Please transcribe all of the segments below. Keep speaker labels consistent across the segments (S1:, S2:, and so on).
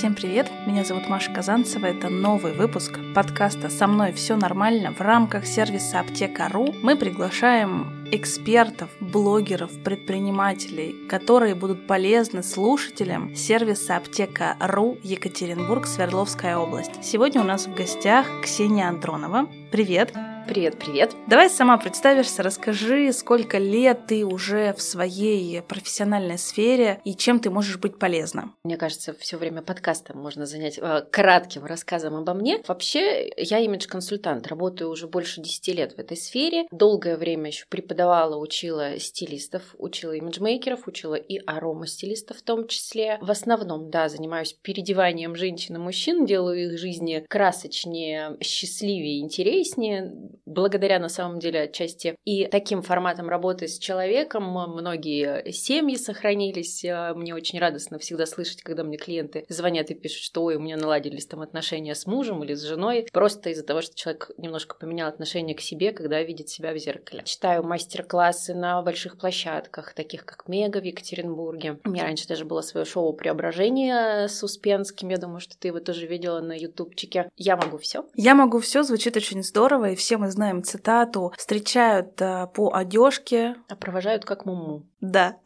S1: Всем привет! Меня зовут Маша Казанцева. Это новый выпуск подкаста «Со мной все нормально» в рамках сервиса Аптека.ру. Мы приглашаем экспертов, блогеров, предпринимателей, которые будут полезны слушателям сервиса Аптека.ру Екатеринбург, Свердловская область. Сегодня у нас в гостях Ксения Андронова. Привет!
S2: Привет, привет.
S1: Давай сама представишься, расскажи, сколько лет ты уже в своей профессиональной сфере и чем ты можешь быть полезна.
S2: Мне кажется, все время подкаста можно занять э, кратким рассказом обо мне. Вообще, я имидж-консультант, работаю уже больше 10 лет в этой сфере. Долгое время еще преподавала, учила стилистов, учила имиджмейкеров, учила и арома-стилистов в том числе. В основном, да, занимаюсь переодеванием женщин и мужчин, делаю их жизни красочнее, счастливее, интереснее благодаря на самом деле отчасти и таким форматом работы с человеком многие семьи сохранились. Э, мне очень радостно всегда слышать, когда мне клиенты звонят и пишут, что ой, у меня наладились там отношения с мужем или с женой, просто из-за того, что человек немножко поменял отношение к себе, когда видит себя в зеркале. Читаю мастер-классы на больших площадках, таких как Мега в Екатеринбурге. У меня раньше даже было свое шоу «Преображение» с Успенским. Я думаю, что ты его тоже видела на ютубчике. Я могу все.
S1: Я могу все звучит очень здорово, и все мы знаем цитату, встречают э, по одежке.
S2: А провожают как муму.
S1: Да.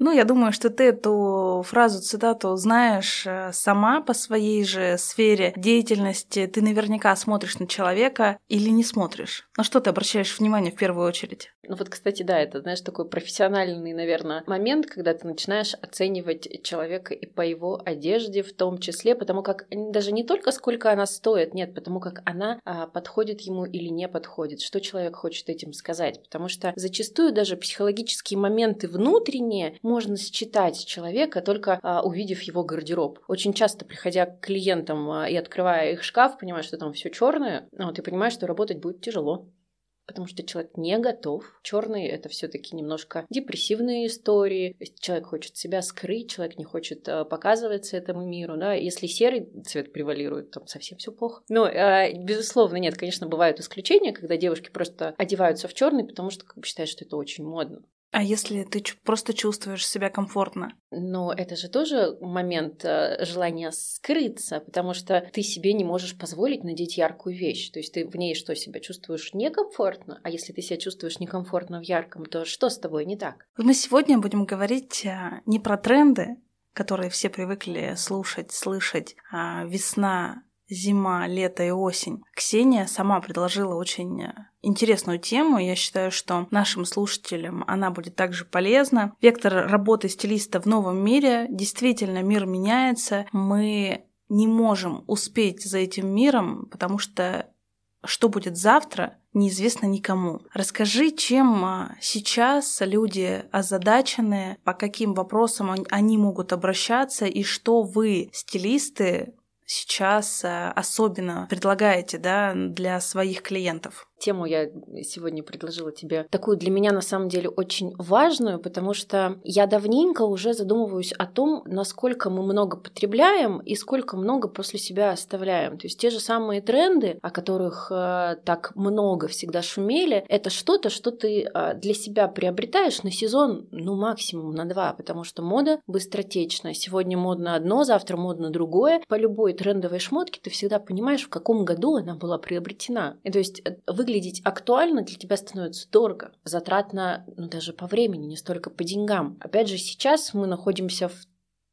S1: Ну, я думаю, что ты эту фразу, цитату знаешь э, сама по своей же сфере деятельности. Ты наверняка смотришь на человека или не смотришь. На что ты обращаешь внимание в первую очередь?
S2: Ну вот, кстати, да, это, знаешь, такой профессиональный, наверное, момент, когда ты начинаешь оценивать человека и по его одежде в том числе, потому как даже не только сколько она стоит, нет, потому как она а, подходит ему или не подходит, что человек хочет этим сказать, потому что зачастую даже психологические моменты внутренние можно считать человека, только а, увидев его гардероб. Очень часто, приходя к клиентам а, и открывая их шкаф, понимаешь, что там все черное, ну, ты понимаешь, что работать будет тяжело потому что человек не готов. Черный это все-таки немножко депрессивные истории. Человек хочет себя скрыть, человек не хочет э, показываться этому миру, да. Если серый цвет превалирует, то совсем все плохо. Но, безусловно, нет, конечно, бывают исключения, когда девушки просто одеваются в черный, потому что как бы, считают, что это очень модно.
S1: А если ты просто чувствуешь себя комфортно?
S2: Но это же тоже момент э, желания скрыться, потому что ты себе не можешь позволить надеть яркую вещь. То есть ты в ней что, себя чувствуешь некомфортно? А если ты себя чувствуешь некомфортно в ярком, то что с тобой не так?
S1: Мы сегодня будем говорить э, не про тренды, которые все привыкли слушать, слышать. А весна зима, лето и осень. Ксения сама предложила очень э, интересную тему. Я считаю, что нашим слушателям она будет также полезна. Вектор работы стилиста в новом мире. Действительно, мир меняется. Мы не можем успеть за этим миром, потому что что будет завтра, неизвестно никому. Расскажи, чем э, сейчас люди озадачены, по каким вопросам они могут обращаться и что вы, стилисты, сейчас э, особенно предлагаете да, для своих клиентов?
S2: Тему я сегодня предложила тебе такую для меня на самом деле очень важную, потому что я давненько уже задумываюсь о том, насколько мы много потребляем и сколько много после себя оставляем. То есть те же самые тренды, о которых э, так много всегда шумели, это что-то, что ты э, для себя приобретаешь на сезон, ну максимум на два, потому что мода быстротечная. Сегодня модно одно, завтра модно другое. По любой трендовой шмотке ты всегда понимаешь, в каком году она была приобретена. И то есть э, вы выглядеть актуально для тебя становится дорого, затратно, ну, даже по времени, не столько по деньгам. Опять же, сейчас мы находимся в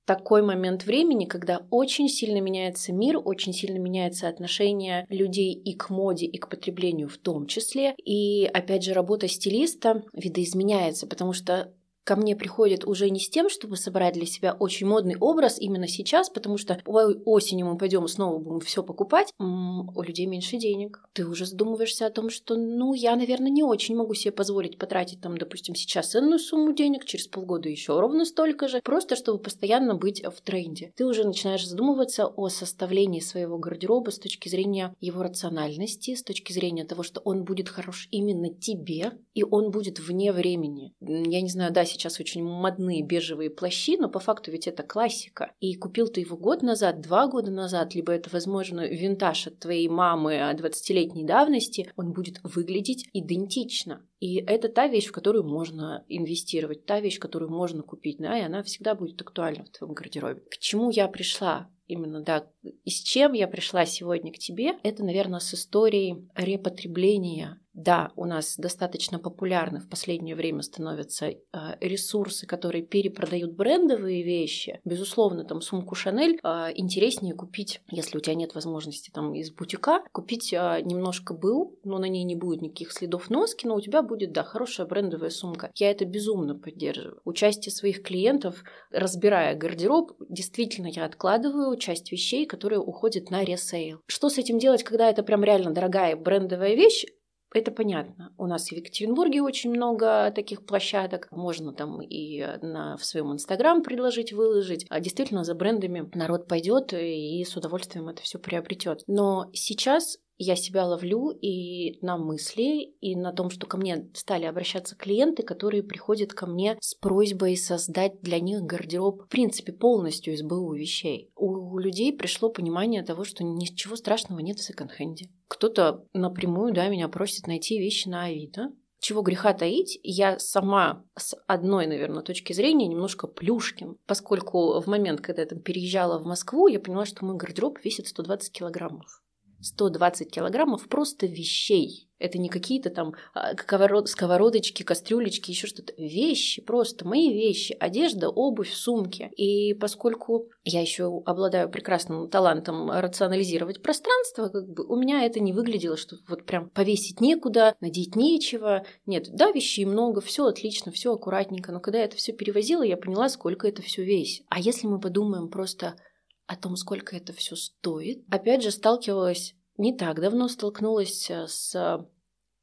S2: такой момент времени, когда очень сильно меняется мир, очень сильно меняется отношение людей и к моде, и к потреблению в том числе. И опять же, работа стилиста видоизменяется, потому что ко мне приходит уже не с тем, чтобы собрать для себя очень модный образ именно сейчас, потому что осенью мы пойдем снова будем все покупать, м-м, у людей меньше денег. Ты уже задумываешься о том, что, ну, я, наверное, не очень могу себе позволить потратить там, допустим, сейчас ценную сумму денег, через полгода еще ровно столько же, просто чтобы постоянно быть в тренде. Ты уже начинаешь задумываться о составлении своего гардероба с точки зрения его рациональности, с точки зрения того, что он будет хорош именно тебе, и он будет вне времени. Я не знаю, да, сейчас очень модные бежевые плащи, но по факту ведь это классика. И купил ты его год назад, два года назад, либо это, возможно, винтаж от твоей мамы 20-летней давности, он будет выглядеть идентично. И это та вещь, в которую можно инвестировать, та вещь, которую можно купить, да, и она всегда будет актуальна в твоем гардеробе. К чему я пришла? Именно, да, и с чем я пришла сегодня к тебе, это, наверное, с историей репотребления да, у нас достаточно популярны в последнее время становятся э, ресурсы, которые перепродают брендовые вещи. Безусловно, там сумку Шанель э, интереснее купить, если у тебя нет возможности там из бутика, купить э, немножко был, но на ней не будет никаких следов носки, но у тебя будет, да, хорошая брендовая сумка. Я это безумно поддерживаю. Участие своих клиентов, разбирая гардероб, действительно я откладываю часть вещей, которые уходят на ресейл. Что с этим делать, когда это прям реально дорогая брендовая вещь? Это понятно. У нас в Екатеринбурге очень много таких площадок. Можно там и на, в своем инстаграм предложить, выложить. А действительно за брендами народ пойдет и с удовольствием это все приобретет. Но сейчас я себя ловлю и на мысли, и на том, что ко мне стали обращаться клиенты, которые приходят ко мне с просьбой создать для них гардероб, в принципе, полностью из БУ вещей. У людей пришло понимание того, что ничего страшного нет в секонд-хенде. Кто-то напрямую, да, меня просит найти вещи на Авито, чего греха таить, я сама с одной, наверное, точки зрения немножко плюшкин, поскольку в момент, когда я там переезжала в Москву, я поняла, что мой гардероб весит 120 килограммов. 120 килограммов просто вещей. Это не какие-то там а, сковородочки, кастрюлечки, еще что-то. Вещи, просто мои вещи, одежда, обувь, сумки. И поскольку я еще обладаю прекрасным талантом рационализировать пространство, как бы у меня это не выглядело, что вот прям повесить некуда, надеть нечего. Нет, да, вещей много, все отлично, все аккуратненько. Но когда я это все перевозила, я поняла, сколько это все весит. А если мы подумаем просто о том, сколько это все стоит. Опять же, сталкивалась не так давно, столкнулась э, с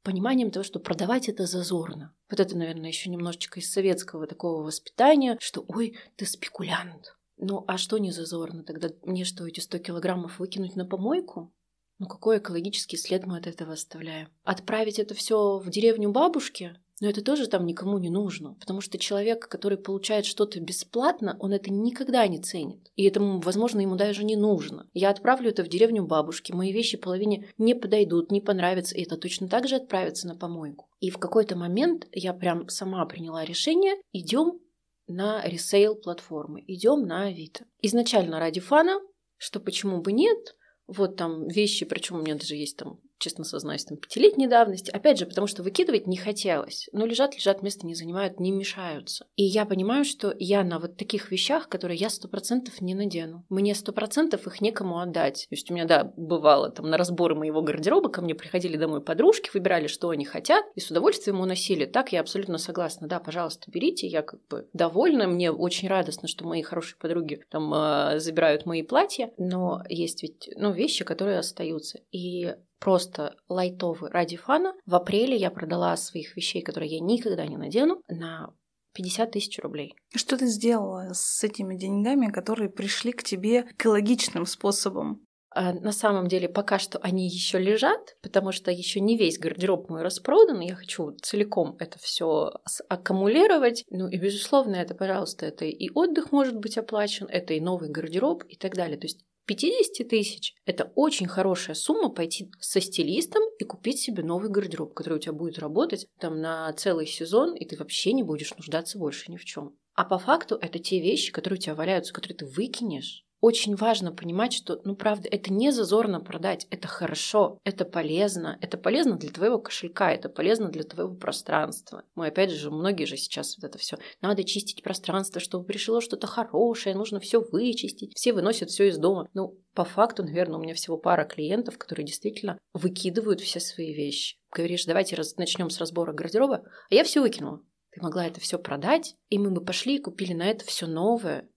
S2: пониманием того, что продавать это зазорно. Вот это, наверное, еще немножечко из советского такого воспитания, что «Ой, ты спекулянт». Ну, а что не зазорно? Тогда мне что, эти 100 килограммов выкинуть на помойку? Ну, какой экологический след мы от этого оставляем? Отправить это все в деревню бабушки? Но это тоже там никому не нужно, потому что человек, который получает что-то бесплатно, он это никогда не ценит. И этому, возможно, ему даже не нужно. Я отправлю это в деревню бабушки, мои вещи половине не подойдут, не понравятся, и это точно так же отправится на помойку. И в какой-то момент я прям сама приняла решение, идем на ресейл платформы, идем на Авито. Изначально ради фана, что почему бы нет, вот там вещи, причем у меня даже есть там честно сознаюсь, там, пятилетней давности. Опять же, потому что выкидывать не хотелось. Но лежат, лежат, место не занимают, не мешаются. И я понимаю, что я на вот таких вещах, которые я сто процентов не надену. Мне сто процентов их некому отдать. То есть у меня, да, бывало там на разборы моего гардероба ко мне приходили домой подружки, выбирали, что они хотят, и с удовольствием уносили. Так я абсолютно согласна. Да, пожалуйста, берите, я как бы довольна. Мне очень радостно, что мои хорошие подруги там э, забирают мои платья, но есть ведь, ну, вещи, которые остаются. И просто лайтовый ради фана. В апреле я продала своих вещей, которые я никогда не надену, на 50 тысяч рублей.
S1: Что ты сделала с этими деньгами, которые пришли к тебе экологичным способом?
S2: А, на самом деле пока что они еще лежат, потому что еще не весь гардероб мой распродан. Я хочу целиком это все аккумулировать. Ну и безусловно, это, пожалуйста, это и отдых может быть оплачен, это и новый гардероб и так далее. То есть 50 тысяч – это очень хорошая сумма пойти со стилистом и купить себе новый гардероб, который у тебя будет работать там на целый сезон, и ты вообще не будешь нуждаться больше ни в чем. А по факту это те вещи, которые у тебя валяются, которые ты выкинешь, очень важно понимать, что, ну, правда, это не зазорно продать, это хорошо, это полезно, это полезно для твоего кошелька, это полезно для твоего пространства. Мы, опять же, многие же сейчас вот это все, надо чистить пространство, чтобы пришло что-то хорошее, нужно все вычистить, все выносят все из дома. Ну, по факту, наверное, у меня всего пара клиентов, которые действительно выкидывают все свои вещи. Говоришь, давайте раз... начнем с разбора гардероба, а я все выкинула. Ты могла это все продать, и мы бы пошли и купили на это все новое,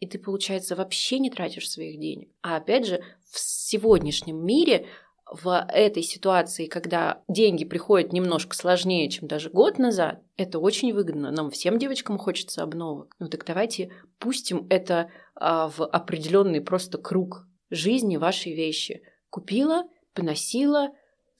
S2: и ты, получается, вообще не тратишь своих денег. А опять же, в сегодняшнем мире в этой ситуации, когда деньги приходят немножко сложнее, чем даже год назад, это очень выгодно. Нам всем девочкам хочется обновок. Ну так давайте пустим это а, в определенный просто круг жизни вашей вещи. Купила, поносила,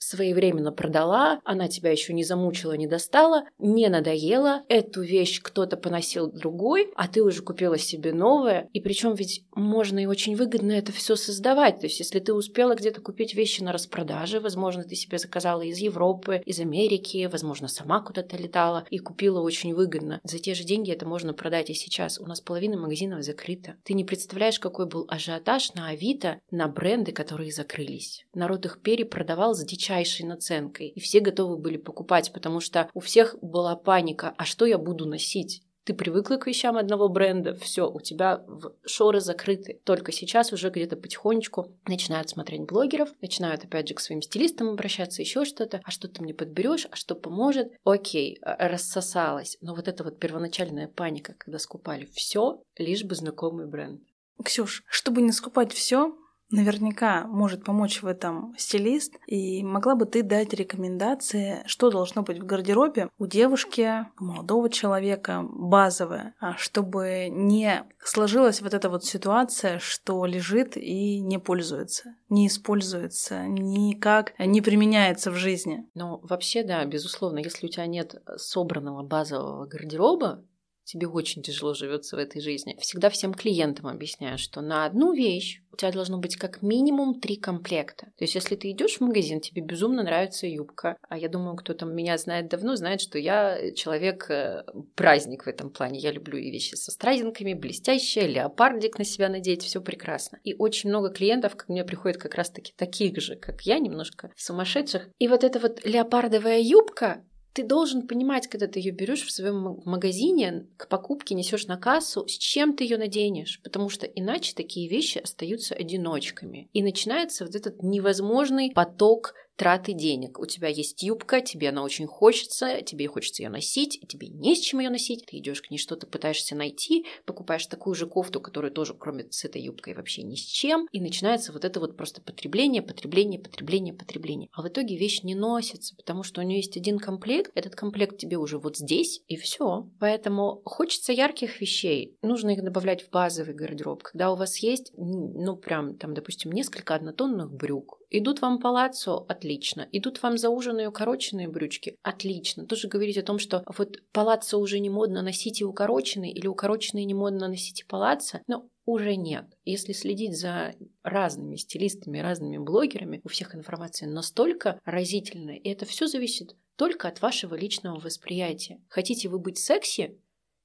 S2: своевременно продала, она тебя еще не замучила, не достала, не надоела, эту вещь кто-то поносил другой, а ты уже купила себе новое. И причем ведь можно и очень выгодно это все создавать. То есть, если ты успела где-то купить вещи на распродаже, возможно, ты себе заказала из Европы, из Америки, возможно, сама куда-то летала и купила очень выгодно. За те же деньги это можно продать и сейчас. У нас половина магазинов закрыта. Ты не представляешь, какой был ажиотаж на Авито на бренды, которые закрылись. Народ их перепродавал с дичайшей наценкой. И все готовы были покупать, потому что у всех была паника. А что я буду носить? Ты привыкла к вещам одного бренда, все, у тебя шоры закрыты. Только сейчас уже где-то потихонечку начинают смотреть блогеров, начинают опять же к своим стилистам обращаться, еще что-то. А что ты мне подберешь, а что поможет? Окей, а, рассосалась. Но вот эта вот первоначальная паника, когда скупали все, лишь бы знакомый бренд.
S1: Ксюш, чтобы не скупать все, Наверняка может помочь в этом стилист. И могла бы ты дать рекомендации, что должно быть в гардеробе у девушки, у молодого человека, базовое, а чтобы не сложилась вот эта вот ситуация, что лежит и не пользуется, не используется, никак не применяется в жизни.
S2: Ну, вообще, да, безусловно, если у тебя нет собранного базового гардероба, тебе очень тяжело живется в этой жизни. Всегда всем клиентам объясняю, что на одну вещь у тебя должно быть как минимум три комплекта. То есть, если ты идешь в магазин, тебе безумно нравится юбка, а я думаю, кто там меня знает давно, знает, что я человек э, праздник в этом плане. Я люблю и вещи со стразинками, блестящие, леопардик на себя надеть, все прекрасно. И очень много клиентов ко мне приходят как раз-таки таких же, как я, немножко сумасшедших. И вот эта вот леопардовая юбка, ты должен понимать, когда ты ее берешь в своем магазине, к покупке несешь на кассу, с чем ты ее наденешь, потому что иначе такие вещи остаются одиночками. И начинается вот этот невозможный поток траты денег. У тебя есть юбка, тебе она очень хочется, тебе хочется ее носить, тебе не с чем ее носить. Ты идешь к ней что-то пытаешься найти, покупаешь такую же кофту, которая тоже, кроме с этой юбкой, вообще ни с чем. И начинается вот это вот просто потребление, потребление, потребление, потребление. А в итоге вещь не носится, потому что у нее есть один комплект, этот комплект тебе уже вот здесь, и все. Поэтому хочется ярких вещей, нужно их добавлять в базовый гардероб. Когда у вас есть, ну, прям там, допустим, несколько однотонных брюк, Идут вам палаццо? Отлично. Идут вам зауженные укороченные брючки? Отлично. Тоже говорить о том, что вот палаццо уже не модно носить и укороченные, или укороченные не модно носить и палаццо, но уже нет. Если следить за разными стилистами, разными блогерами, у всех информация настолько разительная, и это все зависит только от вашего личного восприятия. Хотите вы быть секси?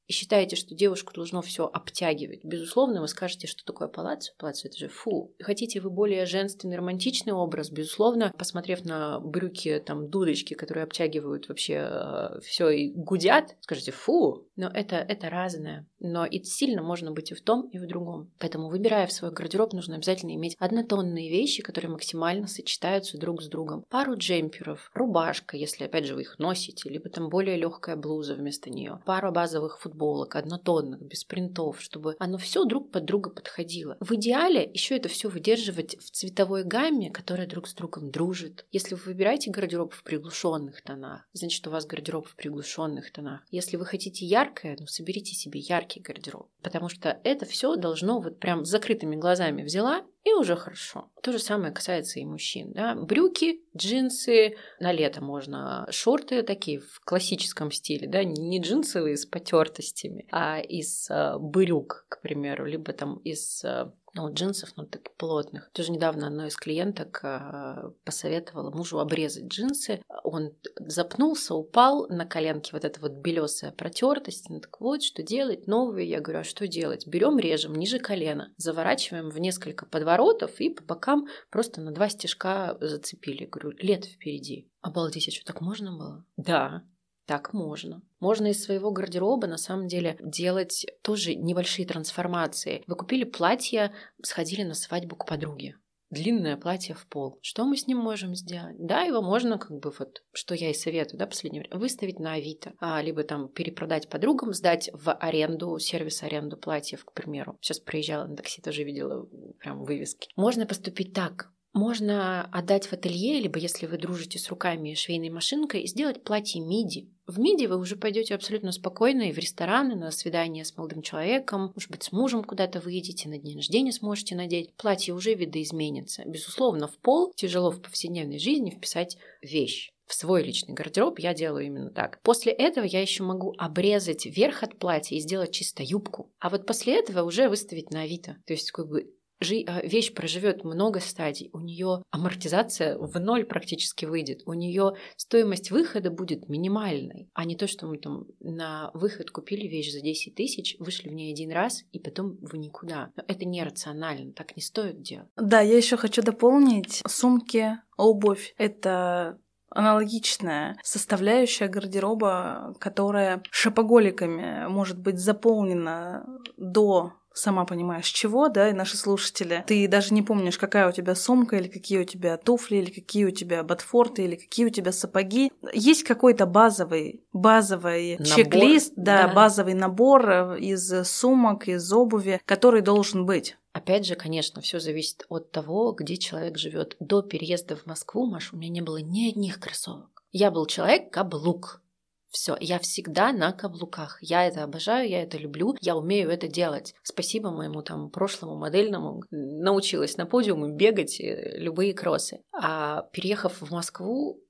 S2: И считаете, что девушку должно все обтягивать, безусловно, вы скажете, что такое палаццо. Палаццо это же фу. Хотите вы более женственный, романтичный образ, безусловно, посмотрев на брюки, там, дудочки, которые обтягивают вообще э, все и гудят, скажете фу. Но это, это разное. Но и сильно можно быть и в том, и в другом. Поэтому, выбирая в свой гардероб, нужно обязательно иметь однотонные вещи, которые максимально сочетаются друг с другом. Пару джемперов, рубашка, если, опять же, вы их носите, либо там более легкая блуза вместо нее, пару базовых футболок, футболок, однотонных, без принтов, чтобы оно все друг под друга подходило. В идеале еще это все выдерживать в цветовой гамме, которая друг с другом дружит. Если вы выбираете гардероб в приглушенных тонах, значит у вас гардероб в приглушенных тонах. Если вы хотите яркое, ну соберите себе яркий гардероб, потому что это все должно вот прям с закрытыми глазами взяла и уже хорошо. То же самое касается и мужчин. Да? Брюки, джинсы, на лето можно шорты такие в классическом стиле, да, не джинсовые с потертостями, а из э, брюк, к примеру, либо там из э, ну, джинсов, ну, так плотных. Тоже недавно одной из клиенток э, посоветовала мужу обрезать джинсы. Он запнулся, упал на коленке, вот эта вот белесая протертость. Ну, так вот, что делать? Новые. Я говорю, а что делать? Берем, режем ниже колена, заворачиваем в несколько подворотов и по бокам просто на два стежка зацепили. говорю, лет впереди. Обалдеть, а что так можно было? Да, так можно. Можно из своего гардероба на самом деле делать тоже небольшие трансформации. Вы купили платье, сходили на свадьбу к подруге. Длинное платье в пол. Что мы с ним можем сделать? Да, его можно как бы вот, что я и советую, да, последнее время, выставить на Авито, а, либо там перепродать подругам, сдать в аренду, сервис аренду платьев, к примеру. Сейчас проезжала на такси, тоже видела прям вывески. Можно поступить так можно отдать в ателье, либо если вы дружите с руками и швейной машинкой, сделать платье миди. В миди вы уже пойдете абсолютно спокойно и в рестораны, на свидание с молодым человеком, может быть, с мужем куда-то выйдете, на день рождения сможете надеть. Платье уже видоизменится. Безусловно, в пол тяжело в повседневной жизни вписать вещь в свой личный гардероб я делаю именно так. После этого я еще могу обрезать верх от платья и сделать чисто юбку. А вот после этого уже выставить на Авито. То есть как бы вещь проживет много стадий, у нее амортизация в ноль практически выйдет, у нее стоимость выхода будет минимальной, а не то, что мы там на выход купили вещь за 10 тысяч, вышли в ней один раз и потом в никуда. Но это нерационально, так не стоит делать.
S1: Да, я еще хочу дополнить сумки, обувь. Это аналогичная составляющая гардероба, которая шопоголиками может быть заполнена до сама понимаешь, чего, да, и наши слушатели. Ты даже не помнишь, какая у тебя сумка, или какие у тебя туфли, или какие у тебя ботфорты, или какие у тебя сапоги. Есть какой-то базовый, базовый чек-лист, да, да, базовый набор э, из сумок, из обуви, который должен быть.
S2: Опять же, конечно, все зависит от того, где человек живет. До переезда в Москву, Маш, у меня не было ни одних кроссовок. Я был человек каблук. Все, я всегда на каблуках. Я это обожаю, я это люблю, я умею это делать. Спасибо моему там прошлому модельному. Научилась на подиуме бегать э, любые кроссы. А переехав в Москву,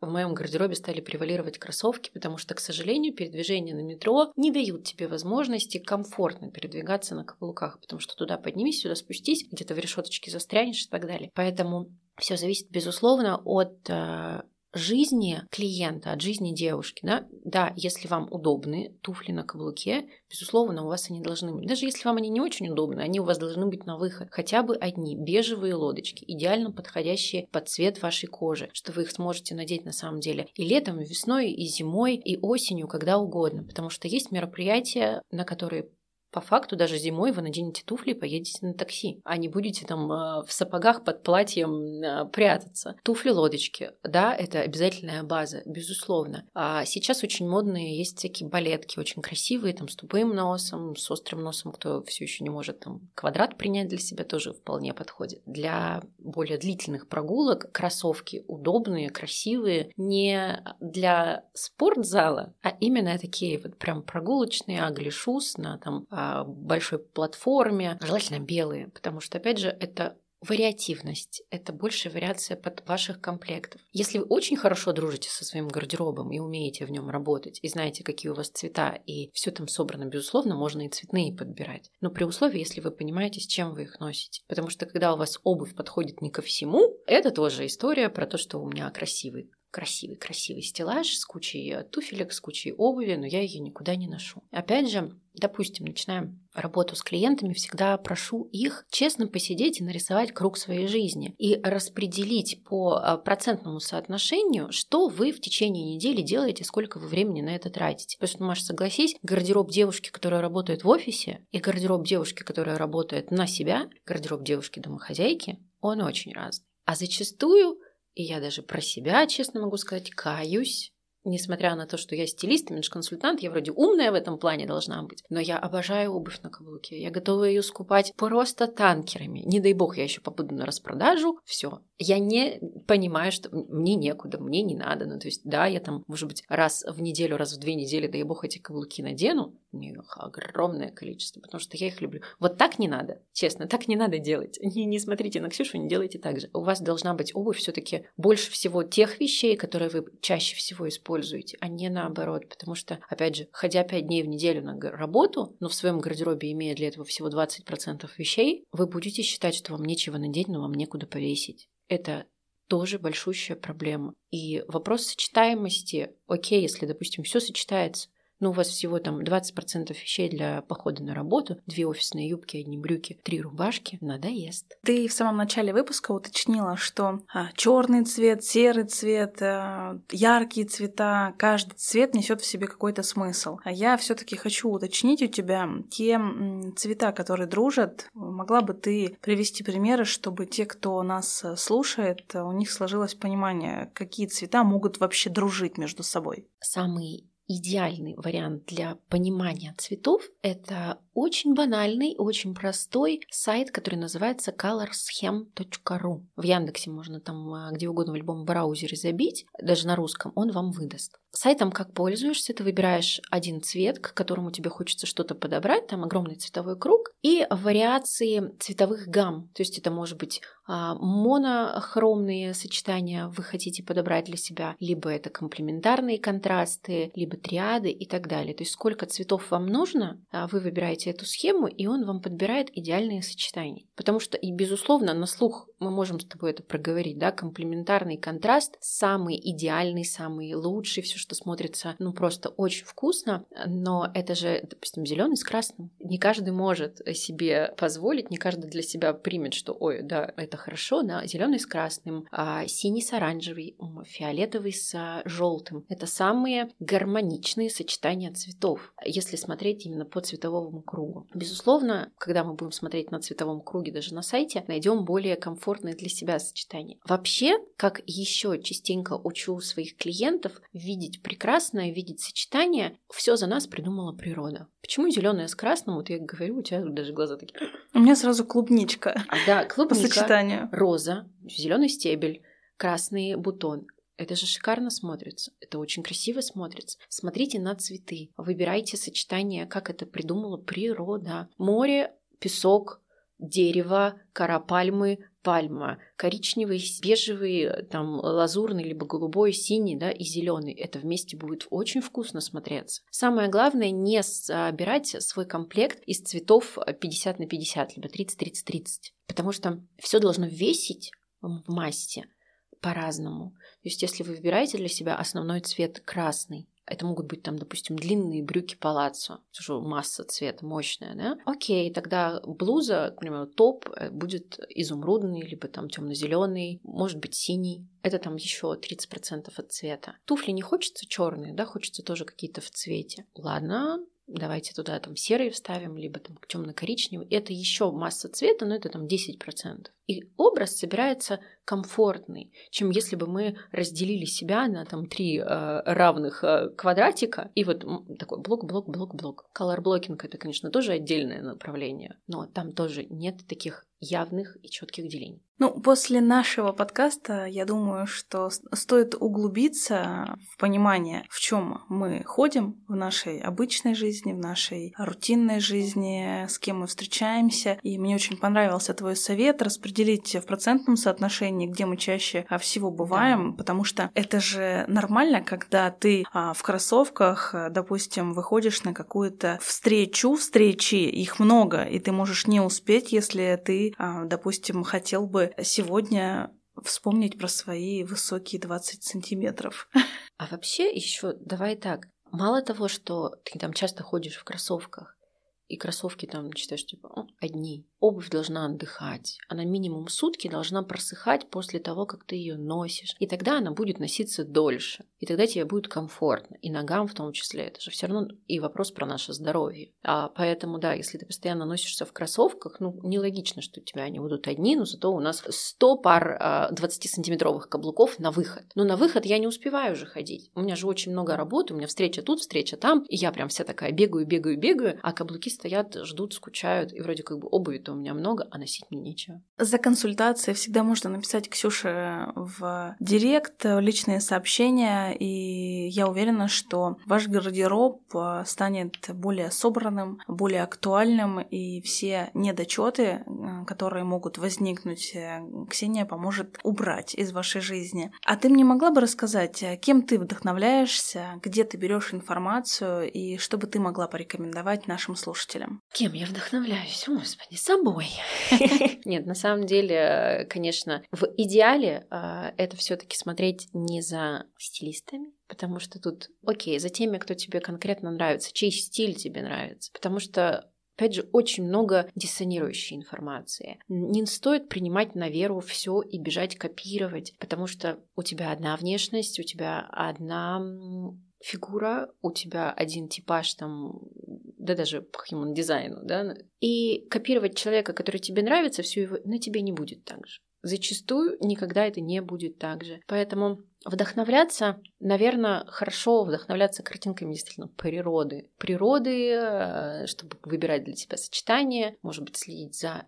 S2: в моем гардеробе стали превалировать кроссовки, потому что, к сожалению, передвижения на метро не дают тебе возможности комфортно передвигаться на каблуках, потому что туда поднимись, сюда спустись, где-то в решеточке застрянешь и так далее. Поэтому все зависит, безусловно, от э, жизни клиента, от жизни девушки. Да? да, если вам удобны туфли на каблуке, безусловно, у вас они должны быть. Даже если вам они не очень удобны, они у вас должны быть на выход. Хотя бы одни бежевые лодочки, идеально подходящие под цвет вашей кожи, что вы их сможете надеть на самом деле и летом, и весной, и зимой, и осенью, когда угодно. Потому что есть мероприятия, на которые по факту даже зимой вы наденете туфли и поедете на такси, а не будете там э, в сапогах под платьем э, прятаться. Туфли-лодочки, да, это обязательная база, безусловно. А сейчас очень модные есть всякие балетки, очень красивые, там с тупым носом, с острым носом, кто все еще не может там квадрат принять для себя, тоже вполне подходит. Для более длительных прогулок кроссовки удобные, красивые, не для спортзала, а именно такие вот прям прогулочные, аглишус на там большой платформе, желательно белые, потому что, опять же, это вариативность, это больше вариация под ваших комплектов. Если вы очень хорошо дружите со своим гардеробом и умеете в нем работать, и знаете, какие у вас цвета, и все там собрано, безусловно, можно и цветные подбирать. Но при условии, если вы понимаете, с чем вы их носите. Потому что когда у вас обувь подходит не ко всему, это тоже история про то, что у меня красивый красивый-красивый стеллаж с кучей туфелек, с кучей обуви, но я ее никуда не ношу. Опять же, допустим, начинаем работу с клиентами, всегда прошу их честно посидеть и нарисовать круг своей жизни и распределить по э, процентному соотношению, что вы в течение недели делаете, сколько вы времени на это тратите. Потому что, Маша, согласись, гардероб девушки, которая работает в офисе, и гардероб девушки, которая работает на себя, гардероб девушки-домохозяйки, он очень разный. А зачастую и я даже про себя, честно могу сказать, каюсь несмотря на то, что я стилист, имидж-консультант, я вроде умная в этом плане должна быть, но я обожаю обувь на каблуке. Я готова ее скупать просто танкерами. Не дай бог, я еще попаду на распродажу. Все. Я не понимаю, что мне некуда, мне не надо. Ну, то есть, да, я там, может быть, раз в неделю, раз в две недели, дай бог, эти каблуки надену. У них огромное количество, потому что я их люблю. Вот так не надо, честно, так не надо делать. Не, не смотрите на Ксюшу, не делайте так же. У вас должна быть обувь все-таки больше всего тех вещей, которые вы чаще всего используете а не наоборот. Потому что, опять же, ходя 5 дней в неделю на работу, но в своем гардеробе имея для этого всего 20% вещей, вы будете считать, что вам нечего надеть, но вам некуда повесить. Это тоже большущая проблема. И вопрос сочетаемости, окей, если, допустим, все сочетается, ну, у вас всего там 20% вещей для похода на работу, две офисные юбки, одни брюки, три рубашки, надоест.
S1: Ты в самом начале выпуска уточнила, что а, черный цвет, серый цвет, а, яркие цвета, каждый цвет несет в себе какой-то смысл. А я все-таки хочу уточнить у тебя те м, цвета, которые дружат. Могла бы ты привести примеры, чтобы те, кто нас слушает, у них сложилось понимание, какие цвета могут вообще дружить между собой?
S2: Самый идеальный вариант для понимания цветов – это очень банальный, очень простой сайт, который называется colorschem.ru. В Яндексе можно там а, где угодно в любом браузере забить, даже на русском, он вам выдаст. Сайтом как пользуешься, ты выбираешь один цвет, к которому тебе хочется что-то подобрать, там огромный цветовой круг, и вариации цветовых гамм. То есть это может быть а, монохромные сочетания вы хотите подобрать для себя, либо это комплементарные контрасты, либо триады и так далее. То есть сколько цветов вам нужно, а, вы выбираете эту схему, и он вам подбирает идеальные сочетания. Потому что, и безусловно, на слух мы можем с тобой это проговорить, да, комплементарный контраст самый идеальный, самый лучший, все, что смотрится, ну, просто очень вкусно, но это же, допустим, зеленый с красным. Не каждый может себе позволить, не каждый для себя примет, что, ой, да, это хорошо, да, зеленый с красным, а синий с оранжевый, фиолетовый с желтым. Это самые гармоничные сочетания цветов, если смотреть именно по цветовому кругу. Безусловно, когда мы будем смотреть на цветовом круге даже на сайте, найдем более комфортные комфортное для себя сочетание. Вообще, как еще частенько учу своих клиентов, видеть прекрасное, видеть сочетание, все за нас придумала природа. Почему зеленое с красным? Вот я говорю, у тебя даже глаза такие.
S1: У меня сразу клубничка.
S2: А, да, клубника,
S1: по сочетанию.
S2: роза, зеленый стебель, красный бутон. Это же шикарно смотрится. Это очень красиво смотрится. Смотрите на цветы. Выбирайте сочетание, как это придумала природа. Море, песок, дерево, кора пальмы, пальма, коричневый, бежевый, там лазурный, либо голубой, синий, да, и зеленый. Это вместе будет очень вкусно смотреться. Самое главное не собирать свой комплект из цветов 50 на 50, либо 30-30-30, потому что все должно весить в массе по-разному. То есть, если вы выбираете для себя основной цвет красный, это могут быть там, допустим, длинные брюки палаццо, что масса цвета мощная, да? Окей, тогда блуза, к примеру, топ э, будет изумрудный, либо там темно-зеленый, может быть синий. Это там еще 30% от цвета. Туфли не хочется черные, да, хочется тоже какие-то в цвете. Ладно, давайте туда там серый вставим, либо там темно-коричневый. Это еще масса цвета, но это там 10%. И образ собирается комфортный, чем если бы мы разделили себя на там три э, равных э, квадратика и вот такой блок, блок, блок, блок. Color blocking это, конечно, тоже отдельное направление, но там тоже нет таких явных и четких делений.
S1: Ну, после нашего подкаста, я думаю, что стоит углубиться в понимание, в чем мы ходим в нашей обычной жизни, в нашей рутинной жизни, с кем мы встречаемся. И мне очень понравился твой совет распределить в процентном соотношении, где мы чаще а, всего бываем, да. потому что это же нормально, когда ты а, в кроссовках, допустим, выходишь на какую-то встречу, встречи, их много, и ты можешь не успеть, если ты, а, допустим, хотел бы сегодня вспомнить про свои высокие 20 сантиметров.
S2: А вообще еще давай так. Мало того, что ты там часто ходишь в кроссовках, и кроссовки там считаешь, типа, одни обувь должна отдыхать. Она минимум сутки должна просыхать после того, как ты ее носишь. И тогда она будет носиться дольше. И тогда тебе будет комфортно. И ногам в том числе. Это же все равно и вопрос про наше здоровье. А поэтому, да, если ты постоянно носишься в кроссовках, ну, нелогично, что у тебя они будут одни, но зато у нас 100 пар 20-сантиметровых а, каблуков на выход. Но на выход я не успеваю уже ходить. У меня же очень много работы, у меня встреча тут, встреча там, и я прям вся такая бегаю, бегаю, бегаю, а каблуки стоят, ждут, скучают, и вроде как бы обуви то у меня много, а носить мне нечего.
S1: За консультацией всегда можно написать Ксюше в директ личные сообщения, и я уверена, что ваш гардероб э, станет более собранным, более актуальным, и все недочеты, э, которые могут возникнуть, э, Ксения поможет убрать из вашей жизни. А ты мне могла бы рассказать, кем ты вдохновляешься, где ты берешь информацию, и что бы ты могла порекомендовать нашим слушателям?
S2: Кем я вдохновляюсь? Господи, сам собой. Нет, на самом деле, конечно, в идеале а, это все-таки смотреть не за стилистами, потому что тут, окей, за теми, кто тебе конкретно нравится, чей стиль тебе нравится, потому что Опять же, очень много диссонирующей информации. Не стоит принимать на веру все и бежать копировать, потому что у тебя одна внешность, у тебя одна фигура, у тебя один типаж там да даже по human дизайну, да, и копировать человека, который тебе нравится, все его на тебе не будет так же. зачастую никогда это не будет так же. Поэтому Вдохновляться, наверное, хорошо вдохновляться картинками действительно природы. Природы, э, чтобы выбирать для себя сочетание, может быть, следить за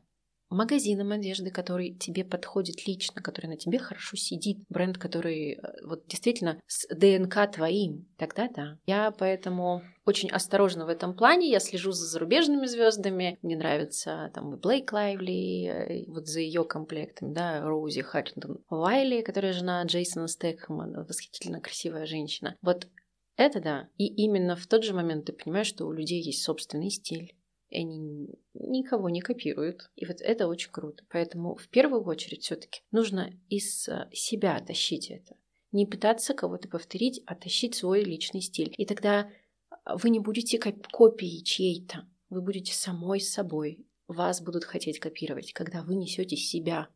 S2: магазином одежды, который тебе подходит лично, который на тебе хорошо сидит, бренд, который э, вот действительно с ДНК твоим, тогда да. Я поэтому очень осторожна в этом плане. Я слежу за зарубежными звездами. Мне нравится там Блейк Лайвли, вот за ее комплектами, да, Роузи Харрингтон Вайли, которая жена Джейсона Стэкхэма, восхитительно красивая женщина. Вот это да. И именно в тот же момент ты понимаешь, что у людей есть собственный стиль и они никого не копируют. И вот это очень круто. Поэтому в первую очередь все-таки нужно из э, себя тащить это. Не пытаться кого-то повторить, а тащить свой личный стиль. И тогда вы не будете копией чьей-то, вы будете самой собой. Вас будут хотеть копировать, когда вы несете себя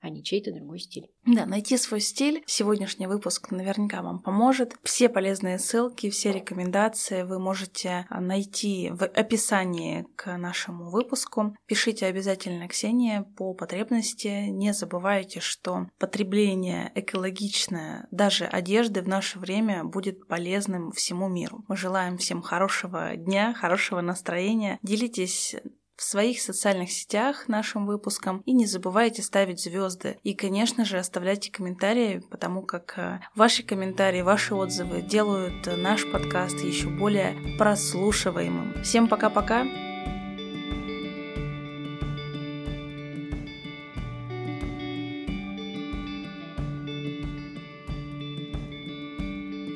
S2: а не чей-то другой стиль.
S1: Да, найти свой стиль. Сегодняшний выпуск наверняка вам поможет. Все полезные ссылки, все рекомендации вы можете а, найти в описании к нашему выпуску. Пишите обязательно Ксения по потребности. Не забывайте, что потребление экологичное даже одежды в наше время будет полезным всему миру. Мы желаем всем хорошего дня, хорошего настроения. Делитесь в своих социальных сетях нашим выпускам. И не забывайте ставить звезды. И, конечно же, оставляйте комментарии, потому как э, ваши комментарии, ваши отзывы делают наш подкаст еще более прослушиваемым. Всем пока-пока!